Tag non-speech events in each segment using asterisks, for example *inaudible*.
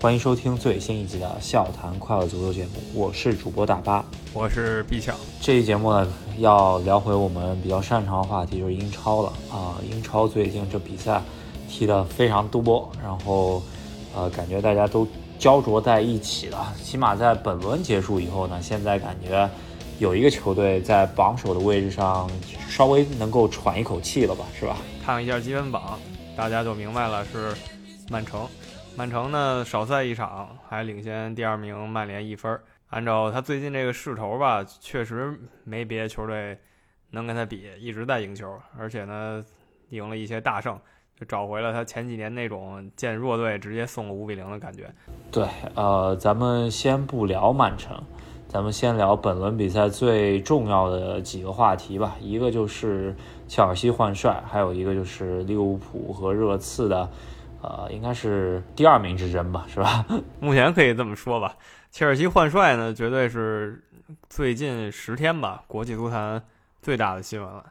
欢迎收听最新一集的《笑谈快乐足球》节目，我是主播大巴，我是毕强。这一节目呢，要聊回我们比较擅长的话题，就是英超了啊。英超最近这比赛踢得非常多，然后呃，感觉大家都焦灼在一起了。起码在本轮结束以后呢，现在感觉有一个球队在榜首的位置上稍微能够喘一口气了吧，是吧？看一下积分榜，大家就明白了，是曼城。曼城呢少赛一场，还领先第二名曼联一分。按照他最近这个势头吧，确实没别的球队能跟他比，一直在赢球，而且呢赢了一些大胜，就找回了他前几年那种见弱队直接送个五比零的感觉。对，呃，咱们先不聊曼城，咱们先聊本轮比赛最重要的几个话题吧。一个就是切尔西换帅，还有一个就是利物浦和热刺的。呃，应该是第二名之争吧，是吧？*laughs* 目前可以这么说吧。切尔西换帅呢，绝对是最近十天吧，国际足坛最大的新闻了。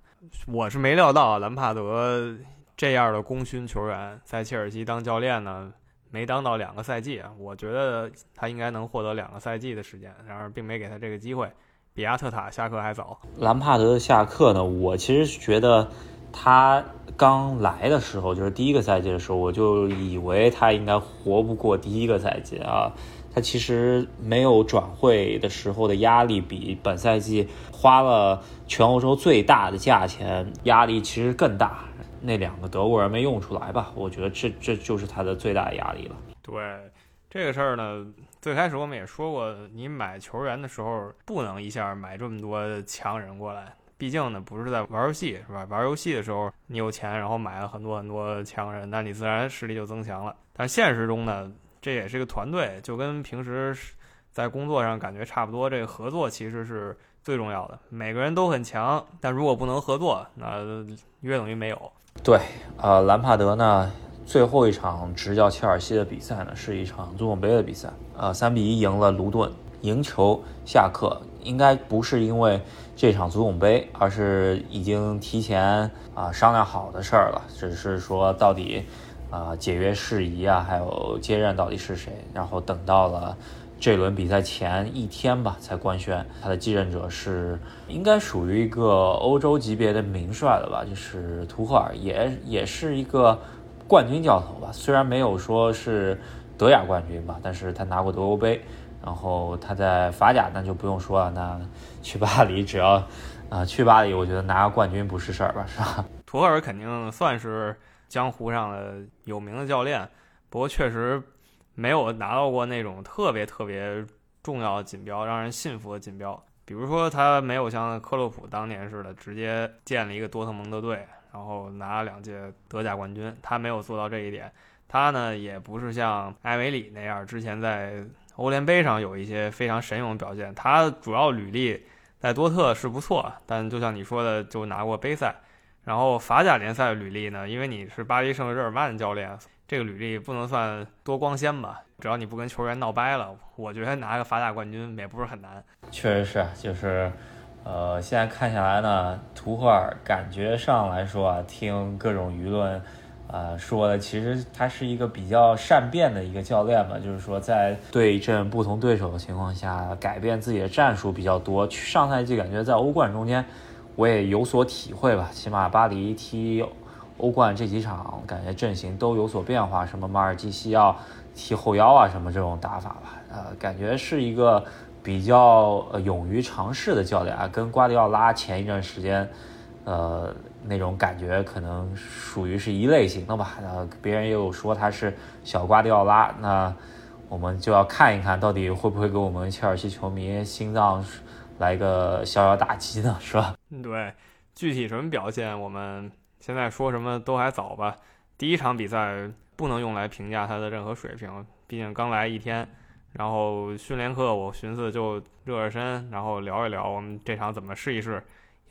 我是没料到兰帕德这样的功勋球员在切尔西当教练呢，没当到两个赛季啊。我觉得他应该能获得两个赛季的时间，然而并没给他这个机会，比亚特塔下课还早。兰帕德的下课呢，我其实觉得他。刚来的时候，就是第一个赛季的时候，我就以为他应该活不过第一个赛季啊。他其实没有转会的时候的压力，比本赛季花了全欧洲最大的价钱压力其实更大。那两个德国人没用出来吧？我觉得这这就是他的最大压力了。对这个事儿呢，最开始我们也说过，你买球员的时候不能一下买这么多强人过来。毕竟呢，不是在玩游戏，是吧？玩游戏的时候，你有钱，然后买了很多很多强人，那你自然实力就增强了。但现实中呢，这也是个团队，就跟平时在工作上感觉差不多。这个合作其实是最重要的。每个人都很强，但如果不能合作，那约等于没有。对，呃，兰帕德呢，最后一场执教切尔西的比赛呢，是一场足总杯的比赛，呃，三比一赢了卢顿，赢球下课。应该不是因为这场足总杯，而是已经提前啊商量好的事儿了。只是说到底，啊解约事宜啊，还有接任到底是谁，然后等到了这轮比赛前一天吧，才官宣他的继任者是应该属于一个欧洲级别的名帅了吧，就是图赫尔，也也是一个冠军教头吧。虽然没有说是德甲冠军吧，但是他拿过德欧杯。然后他在法甲那就不用说了，那去巴黎只要，*laughs* 啊去巴黎，我觉得拿个冠军不是事儿吧，是吧？*laughs* 图赫尔肯定算是江湖上的有名的教练，不过确实没有拿到过那种特别特别重要的锦标，让人信服的锦标。比如说他没有像克洛普当年似的直接建了一个多特蒙德队，然后拿了两届德甲冠军，他没有做到这一点。他呢也不是像埃维里那样之前在。欧联杯上有一些非常神勇的表现，他主要履历在多特是不错，但就像你说的，就拿过杯赛。然后法甲联赛履历呢，因为你是巴黎圣日耳曼教练，这个履历不能算多光鲜吧？只要你不跟球员闹掰了，我觉得拿个法甲冠军也不是很难。确实是，就是，呃，现在看下来呢，图赫尔感觉上来说啊，听各种舆论。啊，说的其实他是一个比较善变的一个教练嘛，就是说在对阵不同对手的情况下，改变自己的战术比较多。上赛季感觉在欧冠中间，我也有所体会吧。起码巴黎踢欧冠这几场，感觉阵型都有所变化，什么马尔基西奥踢后腰啊，什么这种打法吧。呃，感觉是一个比较勇于尝试的教练啊，跟瓜迪奥拉前一段时间，呃。那种感觉可能属于是一类型的吧，然后别人又说他是小瓜迪奥拉，那我们就要看一看到底会不会给我们切尔西球迷心脏来个逍遥打击呢，是吧？*laughs* 对，具体什么表现，我们现在说什么都还早吧。第一场比赛不能用来评价他的任何水平，毕竟刚来一天。然后训练课，我寻思就热热身，然后聊一聊我们这场怎么试一试。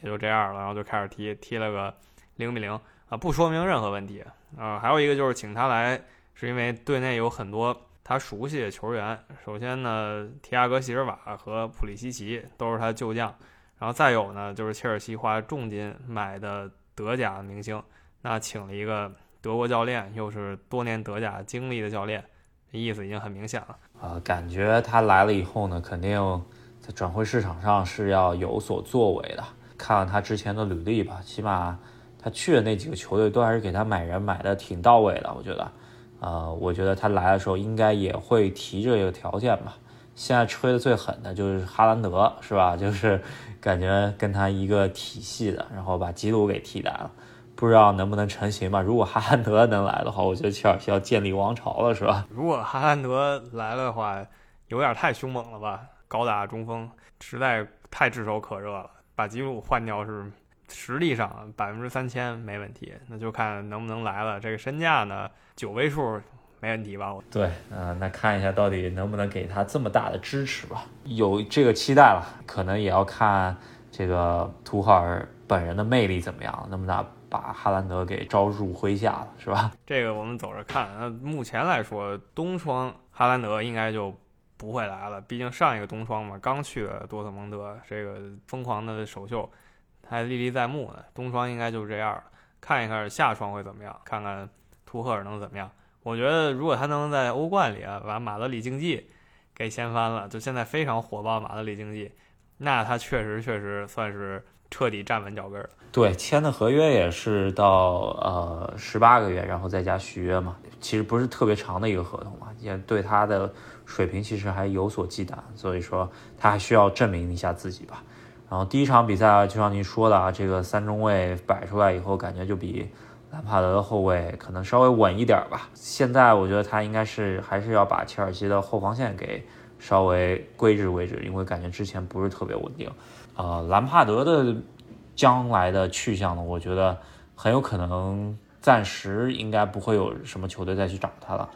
也就这样了，然后就开始踢，踢了个零比零啊，不说明任何问题啊。还有一个就是请他来，是因为队内有很多他熟悉的球员。首先呢，提亚戈·席尔瓦和普利西奇都是他旧将，然后再有呢，就是切尔西花重金买的德甲明星，那请了一个德国教练，又是多年德甲经历的教练，意思已经很明显了。啊，感觉他来了以后呢，肯定在转会市场上是要有所作为的。看看他之前的履历吧，起码他去的那几个球队都还是给他买人买的挺到位的。我觉得，呃，我觉得他来的时候应该也会提这个条件吧。现在吹的最狠的就是哈兰德，是吧？*laughs* 就是感觉跟他一个体系的，然后把基鲁给替代了，不知道能不能成型吧？如果哈兰德能来的话，我觉得切尔西要建立王朝了，是吧？如果哈兰德来了的话，有点太凶猛了吧？高大中锋实在太炙手可热了。把吉鲁换掉是实力上百分之三千没问题，那就看能不能来了。这个身价呢，九位数没问题吧？对，嗯，那看一下到底能不能给他这么大的支持吧。有这个期待了，可能也要看这个图赫尔本人的魅力怎么样，能不能把哈兰德给招入麾下了，是吧？这个我们走着看。那目前来说，东窗哈兰德应该就。不会来了，毕竟上一个冬窗嘛，刚去的多特蒙德，这个疯狂的首秀还历历在目呢。冬窗应该就是这样了，看一看夏窗会怎么样，看看图赫尔能怎么样。我觉得如果他能在欧冠里啊把马德里竞技给掀翻了，就现在非常火爆马德里竞技，那他确实确实算是彻底站稳脚跟了。对，签的合约也是到呃十八个月，然后再加续约嘛，其实不是特别长的一个合同嘛，也对他的。水平其实还有所忌惮，所以说他还需要证明一下自己吧。然后第一场比赛就像您说的啊，这个三中卫摆出来以后，感觉就比兰帕德的后卫可能稍微稳一点吧。现在我觉得他应该是还是要把切尔西的后防线给稍微规制规制，因为感觉之前不是特别稳定。呃，兰帕德的将来的去向呢，我觉得很有可能暂时应该不会有什么球队再去找他了。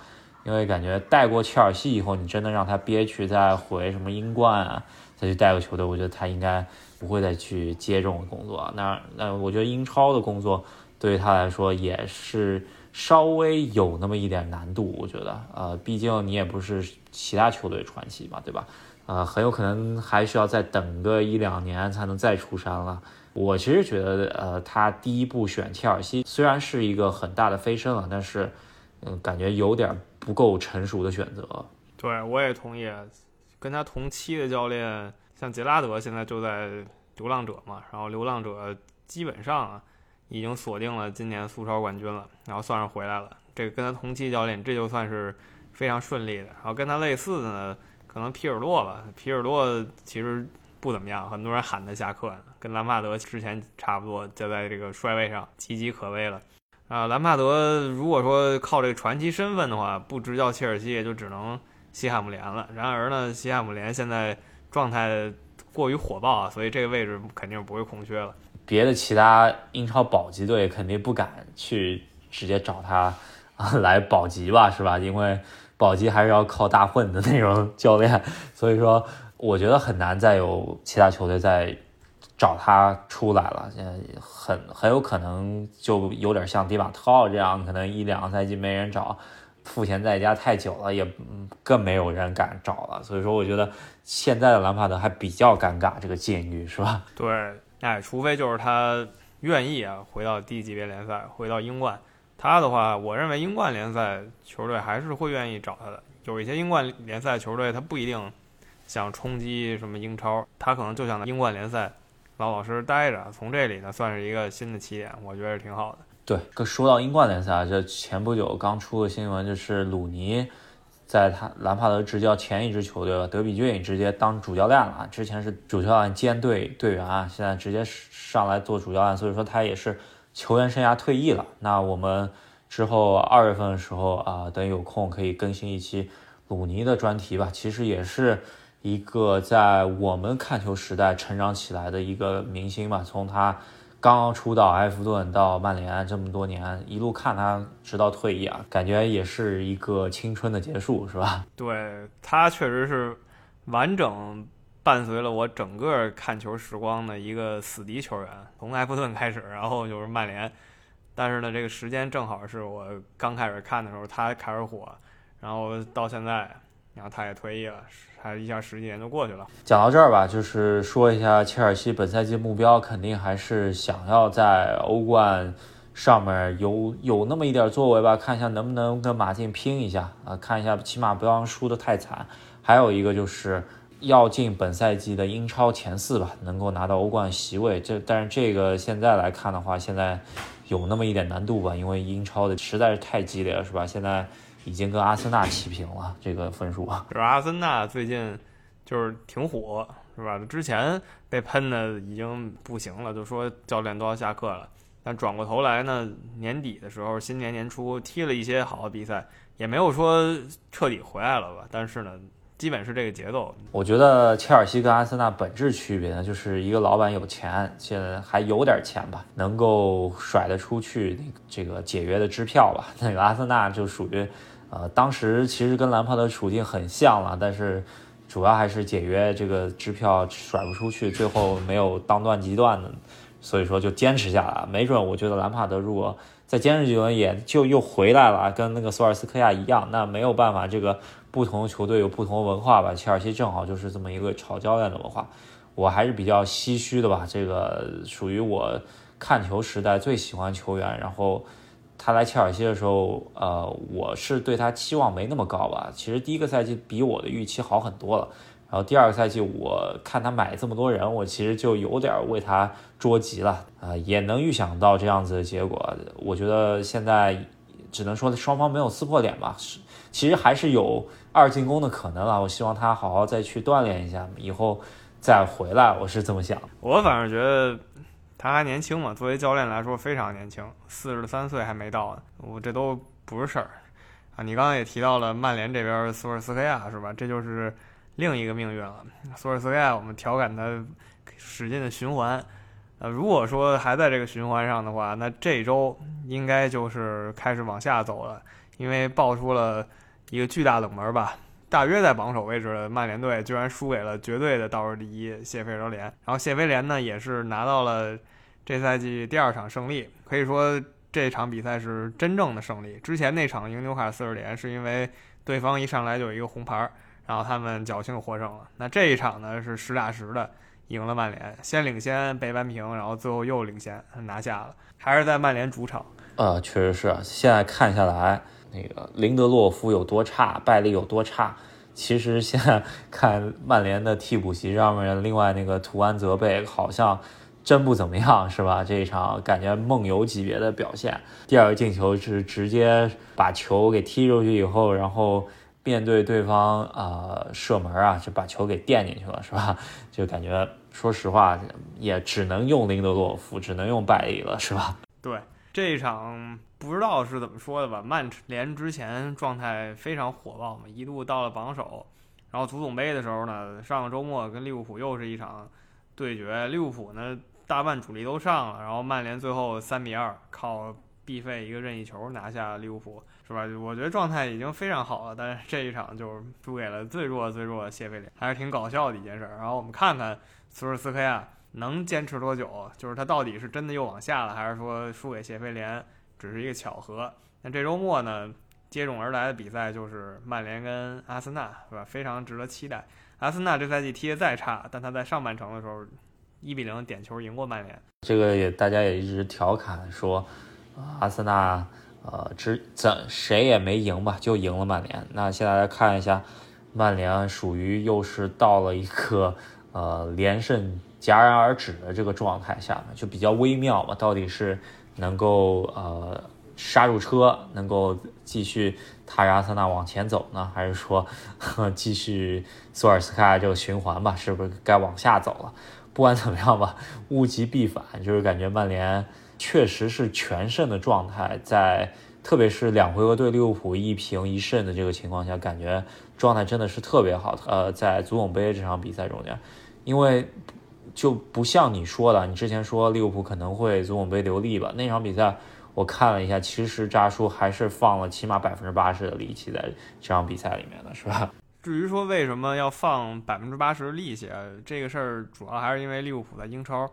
因为感觉带过切尔西以后，你真的让他憋屈再回什么英冠啊，再去带个球队，我觉得他应该不会再去接这种工作。那那我觉得英超的工作对于他来说也是稍微有那么一点难度。我觉得，呃，毕竟你也不是其他球队传奇嘛，对吧？呃，很有可能还需要再等个一两年才能再出山了。我其实觉得，呃，他第一步选切尔西虽然是一个很大的飞升了，但是，嗯，感觉有点。不够成熟的选择，对我也同意。跟他同期的教练，像杰拉德现在就在流浪者嘛，然后流浪者基本上已经锁定了今年苏超冠军了，然后算是回来了。这个跟他同期教练，这就算是非常顺利的。然后跟他类似的呢，可能皮尔洛吧。皮尔洛其实不怎么样，很多人喊他下课呢，跟兰帕德之前差不多，就在这个帅位上岌岌可危了。啊，兰帕德如果说靠这个传奇身份的话，不执教切尔西也就只能西汉姆联了。然而呢，西汉姆联现在状态过于火爆啊，所以这个位置肯定不会空缺了。别的其他英超保级队肯定不敢去直接找他 *laughs* 来保级吧，是吧？因为保级还是要靠大混的那种教练，所以说我觉得很难再有其他球队在。找他出来了，现在很很有可能就有点像迪马特奥这样，可能一两个赛季没人找，赋闲在家太久了，也更没有人敢找了。所以说，我觉得现在的兰帕德还比较尴尬这个境遇，是吧？对，哎，除非就是他愿意啊，回到低级别联赛，回到英冠。他的话，我认为英冠联赛球队还是会愿意找他的。有一些英冠联赛球队，他不一定想冲击什么英超，他可能就想在英冠联赛。老老实实待着，从这里呢算是一个新的起点，我觉得挺好的。对，说到英冠联赛，这前不久刚出的新闻就是鲁尼在他兰帕德执教前一支球队德比郡直接当主教练了，之前是主教练兼队队员，现在直接上来做主教练，所以说他也是球员生涯退役了。那我们之后二月份的时候啊，等有空可以更新一期鲁尼的专题吧，其实也是。一个在我们看球时代成长起来的一个明星吧，从他刚刚出道埃弗顿到曼联这么多年，一路看他直到退役啊，感觉也是一个青春的结束，是吧？对他确实是完整伴随了我整个看球时光的一个死敌球员，从埃弗顿开始，然后就是曼联，但是呢，这个时间正好是我刚开始看的时候，他开始火，然后到现在。然后他也退役了，还一下十几年就过去了。讲到这儿吧，就是说一下切尔西本赛季目标，肯定还是想要在欧冠上面有有那么一点作为吧，看一下能不能跟马竞拼一下啊，看一下起码不要输得太惨。还有一个就是要进本赛季的英超前四吧，能够拿到欧冠席位。这但是这个现在来看的话，现在有那么一点难度吧，因为英超的实在是太激烈了，是吧？现在已经跟阿森纳齐平了，这个分数。就是阿森纳最近就是挺火，是吧？之前被喷的已经不行了，就说教练都要下课了。但转过头来呢，年底的时候，新年年初踢了一些好的比赛，也没有说彻底回来了吧。但是呢，基本是这个节奏。我觉得切尔西跟阿森纳本质区别呢，就是一个老板有钱，现在还有点钱吧，能够甩得出去这个解约的支票吧。那个阿森纳就属于，呃，当时其实跟兰帕德处境很像了，但是主要还是解约这个支票甩不出去，最后没有当断即断的。所以说就坚持下来，没准我觉得兰帕德如果在坚持几轮，也就又回来了，跟那个索尔斯克亚一样。那没有办法，这个不同的球队有不同的文化吧。切尔西正好就是这么一个炒教练的文化，我还是比较唏嘘的吧。这个属于我看球时代最喜欢球员，然后他来切尔西的时候，呃，我是对他期望没那么高吧。其实第一个赛季比我的预期好很多了。然后第二个赛季，我看他买这么多人，我其实就有点为他着急了啊，也能预想到这样子的结果。我觉得现在只能说双方没有撕破脸吧，是其实还是有二进攻的可能啊。我希望他好好再去锻炼一下，以后再回来。我是这么想。我反正觉得他还年轻嘛，作为教练来说非常年轻，四十三岁还没到呢，我这都不是事儿啊。你刚刚也提到了曼联这边索尔斯克亚是吧？这就是。另一个命运了，索尔斯克亚，我们调侃他使劲的循环。呃，如果说还在这个循环上的话，那这周应该就是开始往下走了，因为爆出了一个巨大冷门吧。大约在榜首位置的曼联队居然输给了绝对的倒数第一谢菲尔联，然后谢菲联呢也是拿到了这赛季第二场胜利，可以说这场比赛是真正的胜利。之前那场赢纽卡斯尔联是因为对方一上来就有一个红牌。然后他们侥幸获胜了。那这一场呢是实打实的赢了曼联，先领先被扳平，然后最后又领先拿下了，还是在曼联主场。呃，确实是。现在看下来，那个林德洛夫有多差，拜利有多差。其实现在看曼联的替补席上面，另外那个图安泽贝好像真不怎么样，是吧？这一场感觉梦游级别的表现。第二个进球是直接把球给踢出去以后，然后。面对对方啊射门啊，就把球给垫进去了，是吧？就感觉说实话，也只能用林德洛夫，只能用拜利了，是吧？*laughs* 对这一场不知道是怎么说的吧？曼联之前状态非常火爆嘛，一度到了榜首。然后足总杯的时候呢，上个周末跟利物浦又是一场对决，利物浦呢大半主力都上了，然后曼联最后三比二靠必费一个任意球拿下利物浦。是吧？我觉得状态已经非常好了，但是这一场就输给了最弱最弱的谢菲联，还是挺搞笑的一件事。然后我们看看苏尔斯克亚能坚持多久，就是他到底是真的又往下了，还是说输给谢菲联只是一个巧合？那这周末呢，接踵而来的比赛就是曼联跟阿森纳，是吧？非常值得期待。阿森纳这赛季踢得再差，但他在上半程的时候一比零点球赢过曼联。这个也大家也一直调侃说，阿森纳。呃，只怎谁也没赢吧，就赢了曼联。那现在来看一下，曼联属于又是到了一个呃连胜戛然而止的这个状态下，就比较微妙嘛。到底是能够呃刹住车，能够继续踏着阿森纳往前走呢，还是说 *laughs* 继续索尔斯克亚这个循环吧？是不是该往下走了？不管怎么样吧，物极必反，就是感觉曼联。确实是全胜的状态，在特别是两回合对利物浦一平一胜的这个情况下，感觉状态真的是特别好。呃，在足总杯这场比赛中间，因为就不像你说的，你之前说利物浦可能会足总杯留力吧？那场比赛我看了一下，其实扎叔还是放了起码百分之八十的力气在这场比赛里面的，是吧？至于说为什么要放百分之八十的力气，这个事儿主要还是因为利物浦在英超。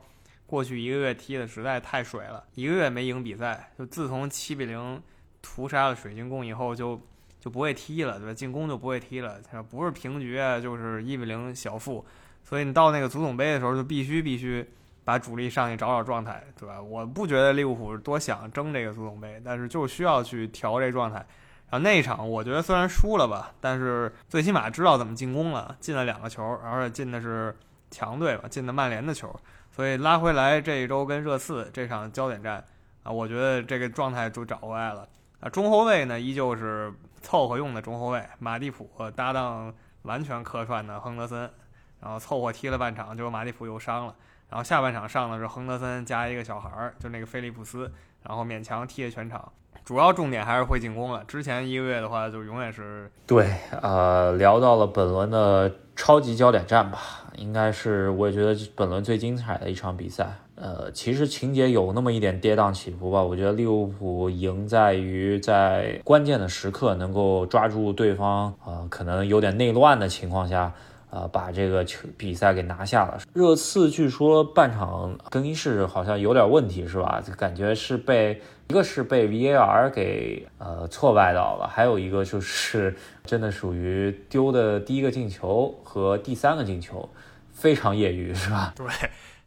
过去一个月踢的实在太水了，一个月没赢比赛。就自从七比零屠杀了水晶宫以后，就就不会踢了，对吧？进攻就不会踢了，不是平局，就是一比零小负。所以你到那个足总杯的时候，就必须必须把主力上去找找状态，对吧？我不觉得利物浦多想争这个足总杯，但是就需要去调这状态。然后那一场，我觉得虽然输了吧，但是最起码知道怎么进攻了，进了两个球，而且进的是强队吧，进的曼联的球，所以拉回来这一周跟热刺这场焦点战啊，我觉得这个状态就找回来了。啊，中后卫呢依旧是凑合用的中后卫，马蒂普搭档完全客串的亨德森，然后凑合踢了半场，结果马蒂普又伤了，然后下半场上的是亨德森加一个小孩儿，就那个菲利普斯，然后勉强踢了全场。主要重点还是会进攻了。之前一个月的话，就永远是对。呃，聊到了本轮的超级焦点战吧，应该是我也觉得本轮最精彩的一场比赛。呃，其实情节有那么一点跌宕起伏吧。我觉得利物浦赢在于在关键的时刻能够抓住对方，呃，可能有点内乱的情况下。呃，把这个球比赛给拿下了。热刺据说半场更衣室好像有点问题，是吧？感觉是被一个是被 VAR 给呃挫败到了，还有一个就是 *laughs* 真的属于丢的第一个进球和第三个进球非常业余，是吧？对，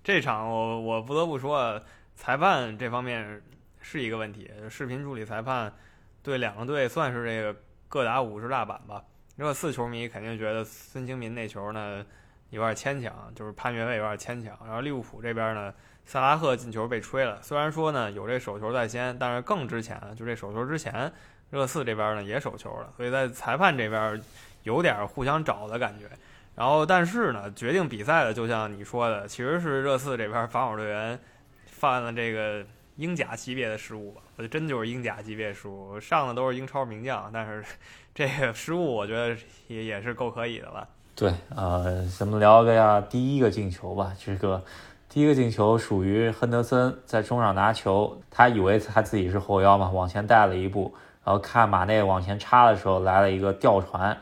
这场我我不得不说，裁判这方面是一个问题。视频助理裁判对两个队算是这个各打五十大板吧。热刺球迷肯定觉得孙兴民那球呢有点牵强，就是判越位有点牵强。然后利物浦这边呢，萨拉赫进球被吹了，虽然说呢有这手球在先，但是更之前就这手球之前，热刺这边呢也手球了，所以在裁判这边有点互相找的感觉。然后但是呢，决定比赛的就像你说的，其实是热刺这边防守队员犯了这个英甲级别的失误吧？我觉得真就是英甲级别失误，上的都是英超名将，但是。*laughs* 这个失误，我觉得也也是够可以的了。对，呃，咱们聊一下第一个进球吧。这个第一个进球属于亨德森在中场拿球，他以为他自己是后腰嘛，往前带了一步，然后看马内往前插的时候来了一个吊传，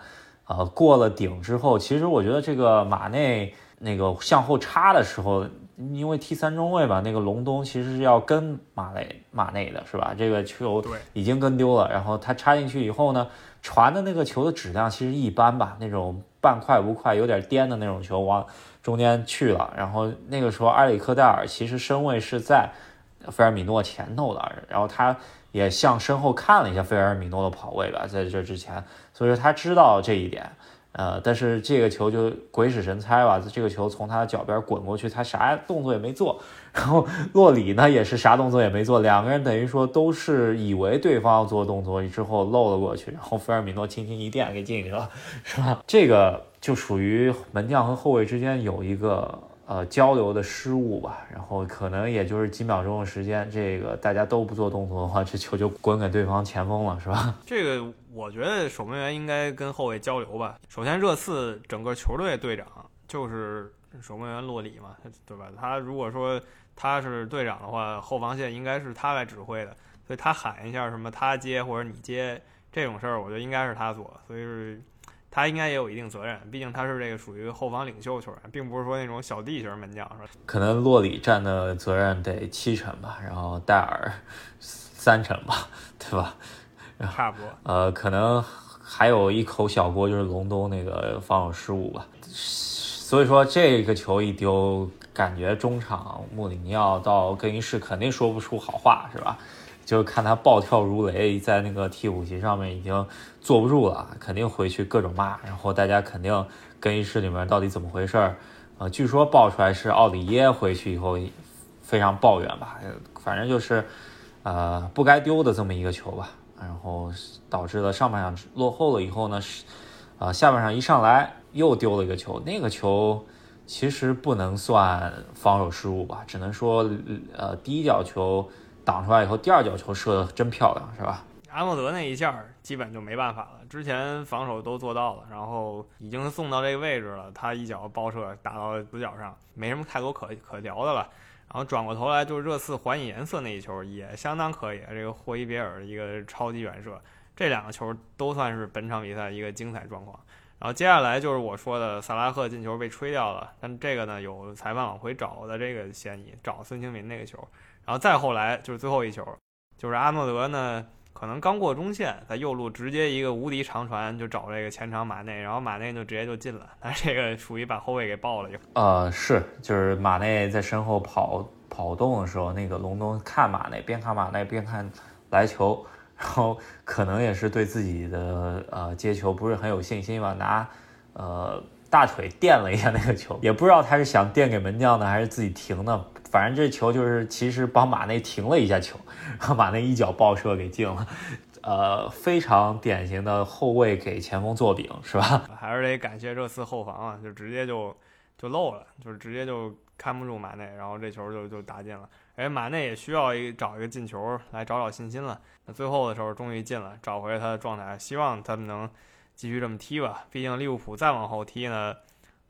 呃，过了顶之后，其实我觉得这个马内那个向后插的时候。因为踢三中卫吧，那个隆东其实是要跟马内马内的是吧？这个球已经跟丢了，然后他插进去以后呢，传的那个球的质量其实一般吧，那种半快不快，有点颠的那种球往中间去了。然后那个时候埃里克戴尔其实身位是在菲尔米诺前头的，然后他也向身后看了一下菲尔米诺的跑位吧，在这之前，所以说他知道这一点。呃，但是这个球就鬼使神差吧，这个球从他的脚边滚过去，他啥动作也没做。然后洛里呢也是啥动作也没做，两个人等于说都是以为对方要做动作之后漏了过去，然后菲尔米诺轻轻一垫给进去了，是吧？这个就属于门将和后卫之间有一个。呃，交流的失误吧，然后可能也就是几秒钟的时间，这个大家都不做动作的话，这球就滚给对方前锋了，是吧？*laughs* 这个我觉得守门员应该跟后卫交流吧。首先，热刺整个球队队长就是守门员洛里嘛，对吧？他如果说他是队长的话，后防线应该是他来指挥的，所以他喊一下什么他接或者你接这种事儿，我觉得应该是他做，所以是。他应该也有一定责任，毕竟他是这个属于后防领袖球员，并不是说那种小弟型门将，是吧？可能洛里占的责任得七成吧，然后戴尔三成吧，对吧？差不多。呃，可能还有一口小锅，就是隆东那个防守失误吧。所以说这个球一丢，感觉中场穆里尼奥到更衣室肯定说不出好话，是吧？就看他暴跳如雷，在那个替补席上面已经坐不住了，肯定回去各种骂，然后大家肯定更衣室里面到底怎么回事儿？呃，据说爆出来是奥里耶回去以后非常抱怨吧，反正就是呃不该丢的这么一个球吧，然后导致了上半场落后了以后呢，呃下半场一上来又丢了一个球，那个球其实不能算防守失误吧，只能说呃第一脚球。挡出来以后，第二脚球射的真漂亮，是吧？阿诺德那一下基本就没办法了，之前防守都做到了，然后已经送到这个位置了，他一脚包射打到死角上，没什么太多可可聊的了。然后转过头来就是热刺还以颜色那一球也相当可以，这个霍伊别尔一个超级远射，这两个球都算是本场比赛一个精彩状况。然后接下来就是我说的萨拉赫进球被吹掉了，但这个呢有裁判往回找的这个嫌疑，找孙兴民那个球。然后再后来就是最后一球，就是阿诺德呢可能刚过中线，在右路直接一个无敌长传就找这个前场马内，然后马内就直接就进了。但这个属于把后卫给爆了就。呃，是，就是马内在身后跑跑动的时候，那个隆东看马内，边看马内边看来球，然后可能也是对自己的呃接球不是很有信心吧，拿呃大腿垫了一下那个球，也不知道他是想垫给门将呢，还是自己停的。反正这球就是其实帮马内停了一下球，然 *laughs* 后马内一脚爆射给进了，呃，非常典型的后卫给前锋做饼，是吧？*laughs* 还是得感谢热刺后防啊，就直接就就漏了，就是直接就看不住马内，然后这球就就打进了。哎，马内也需要一找一个进球来找找信心了。那最后的时候终于进了，找回他的状态，希望他们能继续这么踢吧。毕竟利物浦再往后踢呢。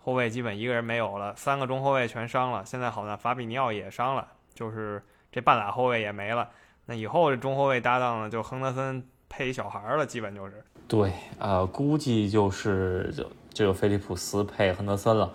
后卫基本一个人没有了，三个中后卫全伤了。现在好像法比尼奥也伤了，就是这半拉后卫也没了。那以后这中后卫搭档呢，就亨德森配一小孩了，基本就是。对，呃，估计就是就这个菲利普斯配亨德森了。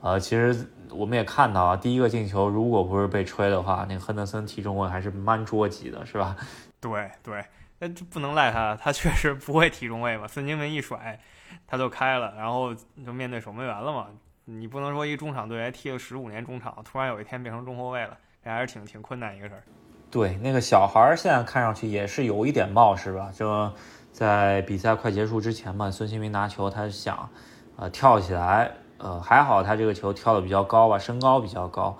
呃，其实我们也看到啊，第一个进球如果不是被吹的话，那个亨德森踢中卫还是蛮捉急的，是吧？对对，那这不能赖他，他确实不会踢中卫嘛。孙兴文一甩。他就开了，然后就面对守门员了嘛。你不能说一中场队员踢了十五年中场，突然有一天变成中后卫了，这还是挺挺困难一个事儿。对，那个小孩儿现在看上去也是有一点冒失吧？就在比赛快结束之前嘛，孙兴民拿球，他想，呃，跳起来，呃，还好他这个球跳的比较高吧，身高比较高，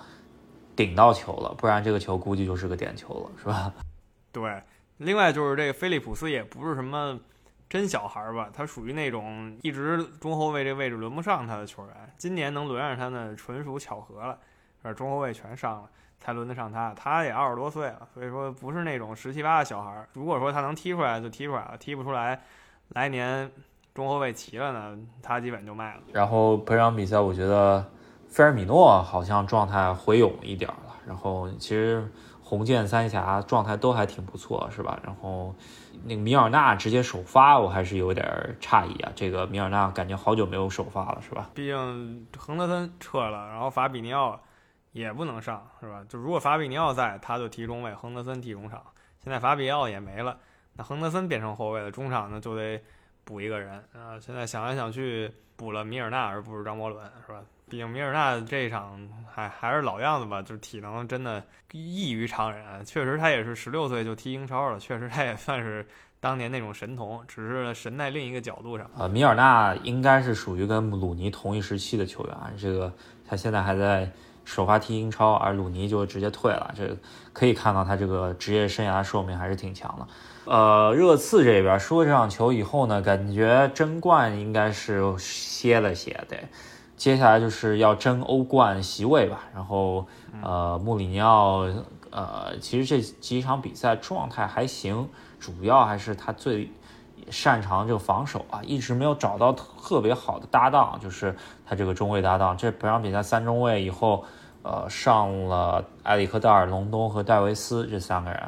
顶到球了，不然这个球估计就是个点球了，是吧？*laughs* 对，另外就是这个菲利普斯也不是什么。真小孩吧，他属于那种一直中后卫这位置轮不上他的球员。今年能轮上他呢，纯属巧合了。这中后卫全上了，才轮得上他。他也二十多岁了，所以说不是那种十七八的小孩儿。如果说他能踢出来，就踢出来了；踢不出来，来年中后卫齐了呢，他基本就卖了。然后本场比赛，我觉得菲尔米诺好像状态回勇一点了。然后其实红箭三侠状态都还挺不错，是吧？然后。那个米尔纳直接首发，我还是有点诧异啊。这个米尔纳感觉好久没有首发了，是吧？毕竟亨德森撤了，然后法比尼奥也不能上，是吧？就如果法比尼奥在，他就踢中卫，亨德森踢中场。现在法比奥也没了，那亨德森变成后卫了，中场呢就得补一个人啊。现在想来想去，补了米尔纳而不是张伯伦，是吧？毕竟米尔纳这一场还还是老样子吧，就是体能真的异于常人。确实，他也是十六岁就踢英超了，确实他也算是当年那种神童，只是神在另一个角度上。呃，米尔纳应该是属于跟鲁尼同一时期的球员，这个他现在还在首发踢英超，而鲁尼就直接退了。这可以看到他这个职业生涯寿命还是挺强的。呃，热刺这边输了这场球以后呢，感觉争冠应该是歇了歇，对。接下来就是要争欧冠席位吧，然后呃，穆里尼奥呃，其实这几场比赛状态还行，主要还是他最擅长这个防守啊，一直没有找到特别好的搭档，就是他这个中卫搭档。这本场比赛三中卫以后，呃，上了埃里克戴尔、隆东和戴维斯这三个人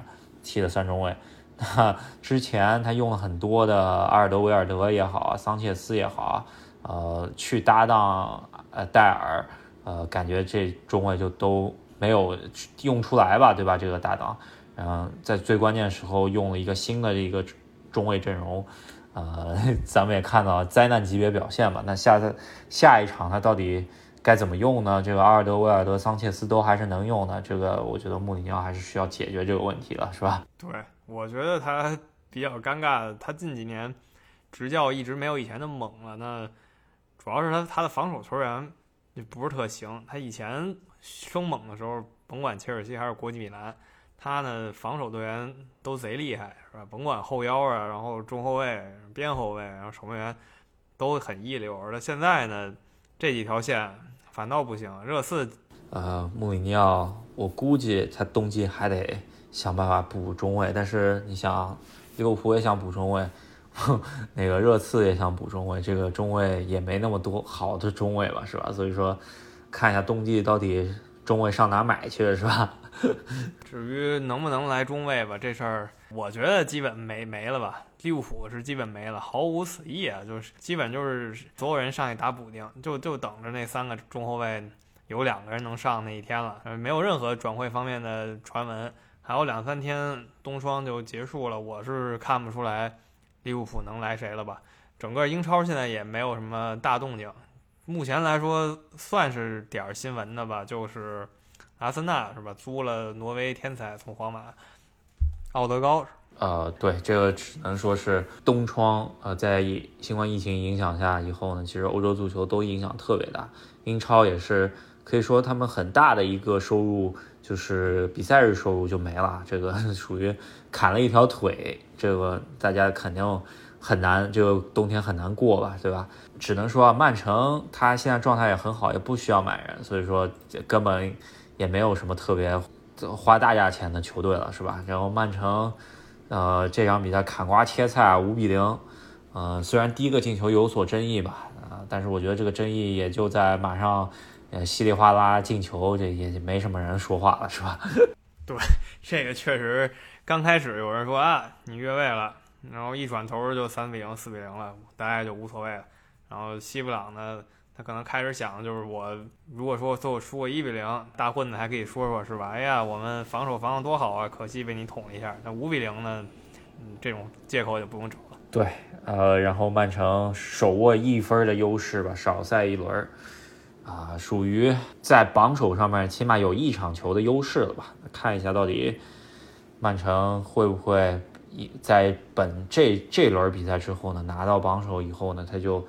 踢的三中卫。那之前他用了很多的阿尔德维尔德也好啊，桑切斯也好啊。呃，去搭档呃戴尔，呃，感觉这中卫就都没有用出来吧，对吧？这个搭档，嗯，在最关键时候用了一个新的一个中卫阵容，呃，咱们也看到灾难级别表现吧。那下下一场他到底该怎么用呢？这个阿尔德威尔德、桑切斯都还是能用的，这个我觉得穆里尼奥还是需要解决这个问题了，是吧？对，我觉得他比较尴尬，他近几年执教一直没有以前的猛了，那。主要是他他的防守球员就不是特行。他以前生猛的时候，甭管切尔西还是国际米兰，他呢防守队员都贼厉害，是吧？甭管后腰啊，然后中后卫、边后卫，然后守门员都很一流。而现在呢，这几条线反倒不行。热刺，呃，穆里尼奥，我估计他冬季还得想办法补中卫。但是你想，利物浦也想补中卫。*laughs* 那个热刺也想补中卫，这个中卫也没那么多好的中卫吧，是吧？所以说，看一下冬季到底中卫上哪买去，是吧？*laughs* 至于能不能来中卫吧，这事儿我觉得基本没没了吧。利物浦是基本没了，毫无此意啊，就是基本就是所有人上去打补丁，就就等着那三个中后卫有两个人能上那一天了，没有任何转会方面的传闻。还有两三天冬窗就结束了，我是看不出来利物浦能来谁了吧？整个英超现在也没有什么大动静，目前来说算是点儿新闻的吧，就是阿森纳是吧，租了挪威天才从皇马奥德高。呃，对，这个只能说是冬窗。呃，在新冠疫情影响下以后呢，其实欧洲足球都影响特别大。英超也是可以说他们很大的一个收入就是比赛日收入就没了，这个 *laughs* 属于砍了一条腿。这个大家肯定很难，这个冬天很难过吧，对吧？只能说啊，曼城他现在状态也很好，也不需要买人，所以说根本也没有什么特别花大价钱的球队了，是吧？然后曼城。呃，这场比赛砍瓜切菜五比零，呃，虽然第一个进球有所争议吧，啊，但是我觉得这个争议也就在马上，呃，稀里哗啦进球，这也没什么人说话了，是吧？*laughs* 对，这个确实刚开始有人说啊，你越位了，然后一转头就三比零、四比零了，大家就无所谓了，然后西布朗呢？他可能开始想，就是我如果说最后输个一比零，大混子还可以说说是吧？哎呀，我们防守防的多好啊，可惜被你捅了一下。那五比零呢？嗯，这种借口就不用找了。对，呃，然后曼城手握一分的优势吧，少赛一轮，啊，属于在榜首上面起码有一场球的优势了吧？看一下到底曼城会不会在本这这轮比赛之后呢，拿到榜首以后呢，他就。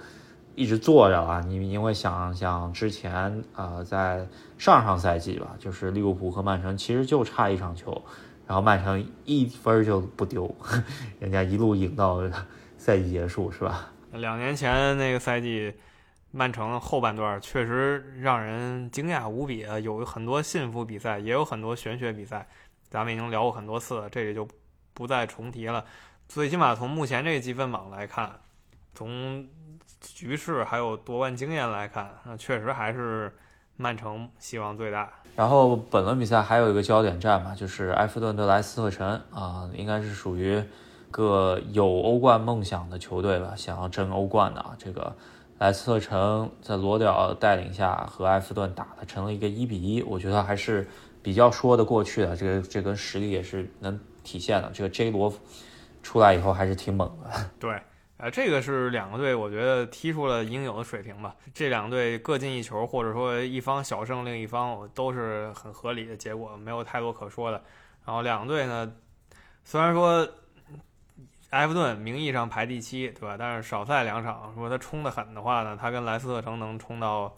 一直坐着了，你因为想想之前啊，在上上赛季吧，就是利物浦和曼城其实就差一场球，然后曼城一分就不丢，*laughs* 人家一路赢到赛季结束，是吧？两年前那个赛季，曼城后半段确实让人惊讶无比啊，有很多幸福比赛，也有很多玄学比赛，咱们已经聊过很多次了，这里就不再重提了。最起码从目前这个积分榜来看，从局势还有夺冠经验来看，那确实还是曼城希望最大。然后本轮比赛还有一个焦点战嘛，就是埃弗顿对莱斯特城啊，应该是属于个有欧冠梦想的球队吧，想要争欧冠的啊。这个莱斯特城在罗德尔带领下和埃弗顿打的成了一个一比一，我觉得还是比较说得过去的。这个这跟实力也是能体现的。这个 J 罗出来以后还是挺猛的。*laughs* 对。啊，这个是两个队，我觉得踢出了应有的水平吧。这两队各进一球，或者说一方小胜另一方，都是很合理的结果，没有太多可说的。然后两队呢，虽然说埃弗顿名义上排第七，对吧？但是少赛两场，如果他冲得狠的话呢，他跟莱斯特城能冲到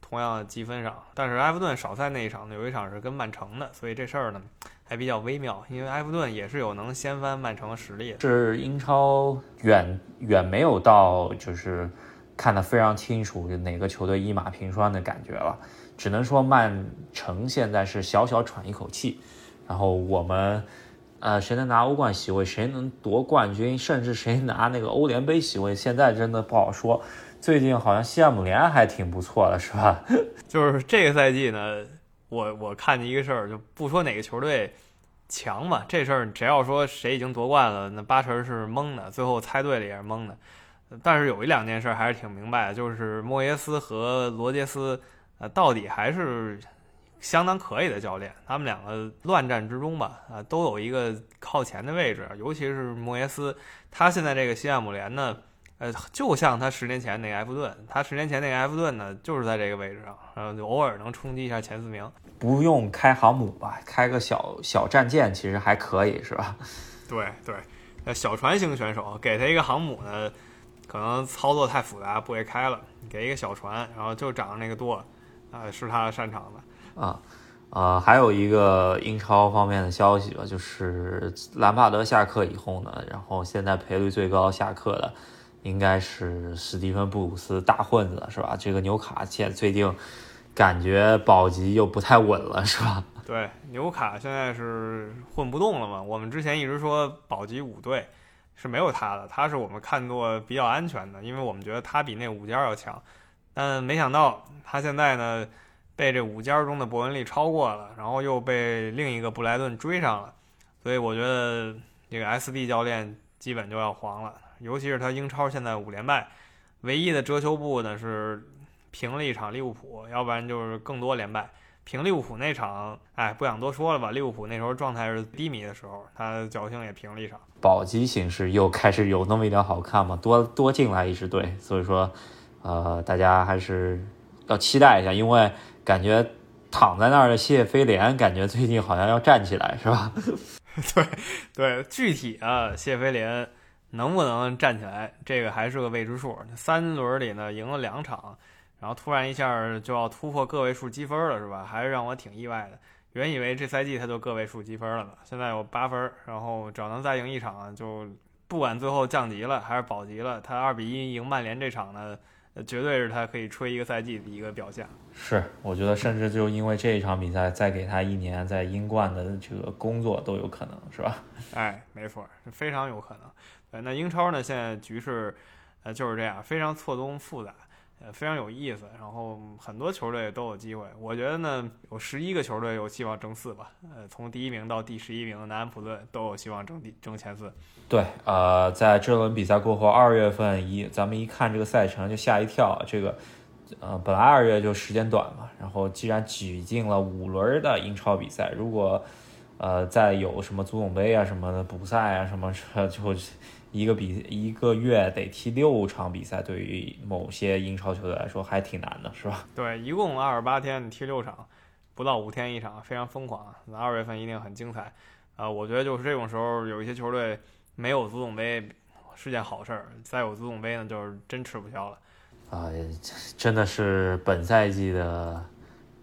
同样的积分上。但是埃弗顿少赛那一场呢，有一场是跟曼城的，所以这事儿呢。还比较微妙，因为埃弗顿也是有能掀翻曼城的实力。是英超远远没有到就是看得非常清楚哪个球队一马平川的感觉了，只能说曼城现在是小小喘一口气。然后我们呃谁能拿欧冠席位，谁能夺冠军，甚至谁拿那个欧联杯席位，现在真的不好说。最近好像西汉姆联还挺不错的，是吧？*laughs* 就是这个赛季呢。我我看见一个事儿，就不说哪个球队强嘛，这事儿只要说谁已经夺冠了，那八成是蒙的，最后猜对了也是蒙的。但是有一两件事还是挺明白的，就是莫耶斯和罗杰斯，呃，到底还是相当可以的教练。他们两个乱战之中吧，啊，都有一个靠前的位置，尤其是莫耶斯，他现在这个西汉姆联呢。呃，就像他十年前那个埃弗顿，他十年前那个埃弗顿呢，就是在这个位置上，然后就偶尔能冲击一下前四名。不用开航母吧，开个小小战舰其实还可以，是吧？对对，呃，小船型选手，给他一个航母呢，可能操作太复杂，不会开了。给一个小船，然后就长那个舵，啊，是他擅长的。啊，啊，还有一个英超方面的消息吧，就是兰帕德下课以后呢，然后现在赔率最高下课的。应该是史蒂芬布鲁斯大混子是吧？这个纽卡现在最近感觉保级又不太稳了是吧？*laughs* 对，纽卡现在是混不动了嘛。我们之前一直说保级五队是没有他的，他是我们看作比较安全的，因为我们觉得他比那五家要强。但没想到他现在呢被这五家中的伯恩利超过了，然后又被另一个布莱顿追上了，所以我觉得这个 SD 教练基本就要黄了。尤其是他英超现在五连败，唯一的遮羞布呢是平了一场利物浦，要不然就是更多连败。平利物浦那场，哎，不想多说了吧。利物浦那时候状态是低迷的时候，他侥幸也平了一场。保级形势又开始有那么一点好看嘛，多多进来一支队，所以说，呃，大家还是要期待一下，因为感觉躺在那儿的谢菲联，感觉最近好像要站起来，是吧？*laughs* 对对，具体啊，谢菲联能不能站起来，这个还是个未知数。三轮里呢，赢了两场，然后突然一下就要突破个位数积分了，是吧？还是让我挺意外的。原以为这赛季他就个位数积分了呢，现在有八分，然后只要能再赢一场，就不管最后降级了还是保级了，他二比一赢曼联这场呢，绝对是他可以吹一个赛季的一个表现。是，我觉得甚至就因为这一场比赛，再给他一年在英冠的这个工作都有可能，是吧？*laughs* 哎，没错，非常有可能。呃，那英超呢，现在局势呃就是这样，非常错综复杂。呃，非常有意思，然后很多球队都有机会。我觉得呢，有十一个球队有希望争四吧。呃，从第一名到第十一名的南安普顿都有希望争第争前四。对，呃，在这轮比赛过后，二月份一咱们一看这个赛程就吓一跳。这个，呃，本来二月就时间短嘛，然后既然挤进了五轮的英超比赛，如果呃再有什么足总杯啊什么的补赛啊什么，就。一个比一个月得踢六场比赛，对于某些英超球队来说还挺难的，是吧？*laughs* 对，一共二十八天踢六场，不到五天一场，非常疯狂。那二月份一定很精彩。啊，我觉得就是这种时候，有一些球队没有足总杯是件好事儿，再有足总杯呢，就是真吃不消了。啊，真的是本赛季的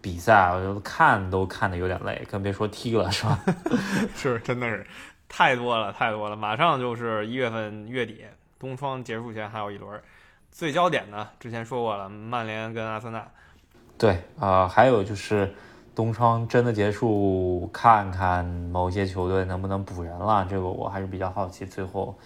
比赛，我就看都看的有点累，更别说踢了，是吧？*laughs* 是，真的是。太多了，太多了！马上就是一月份月底，冬窗结束前还有一轮。最焦点呢，之前说过了，曼联跟阿森纳。对啊，还有就是冬窗真的结束，看看某些球队能不能补人了。这个我还是比较好奇。最后，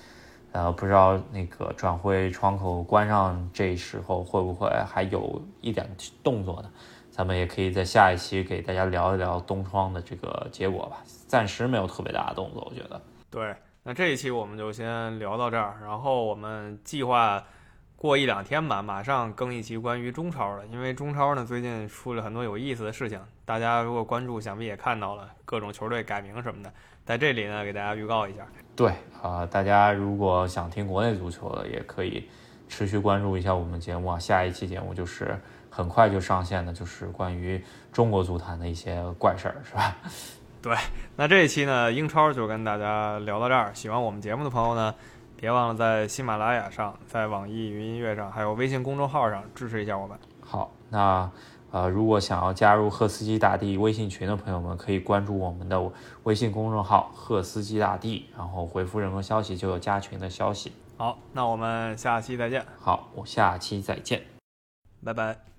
呃，不知道那个转会窗口关上这时候会不会还有一点动作呢？咱们也可以在下一期给大家聊一聊东窗的这个结果吧。暂时没有特别大的动作，我觉得。对，那这一期我们就先聊到这儿，然后我们计划过一两天吧，马上更一期关于中超的。因为中超呢最近出了很多有意思的事情，大家如果关注，想必也看到了各种球队改名什么的。在这里呢，给大家预告一下。对啊，大家如果想听国内足球的，也可以持续关注一下我们节目啊。下一期节目就是。很快就上线的，就是关于中国足坛的一些怪事儿，是吧？*laughs* 对，那这一期呢，英超就跟大家聊到这儿。喜欢我们节目的朋友呢，别忘了在喜马拉雅上、在网易云音乐上，还有微信公众号上支持一下我们。好，那呃，如果想要加入赫斯基大帝微信群的朋友们，可以关注我们的微信公众号“赫斯基大帝”，然后回复任何消息就有加群的消息。好，那我们下期再见。好，我下期再见，拜拜。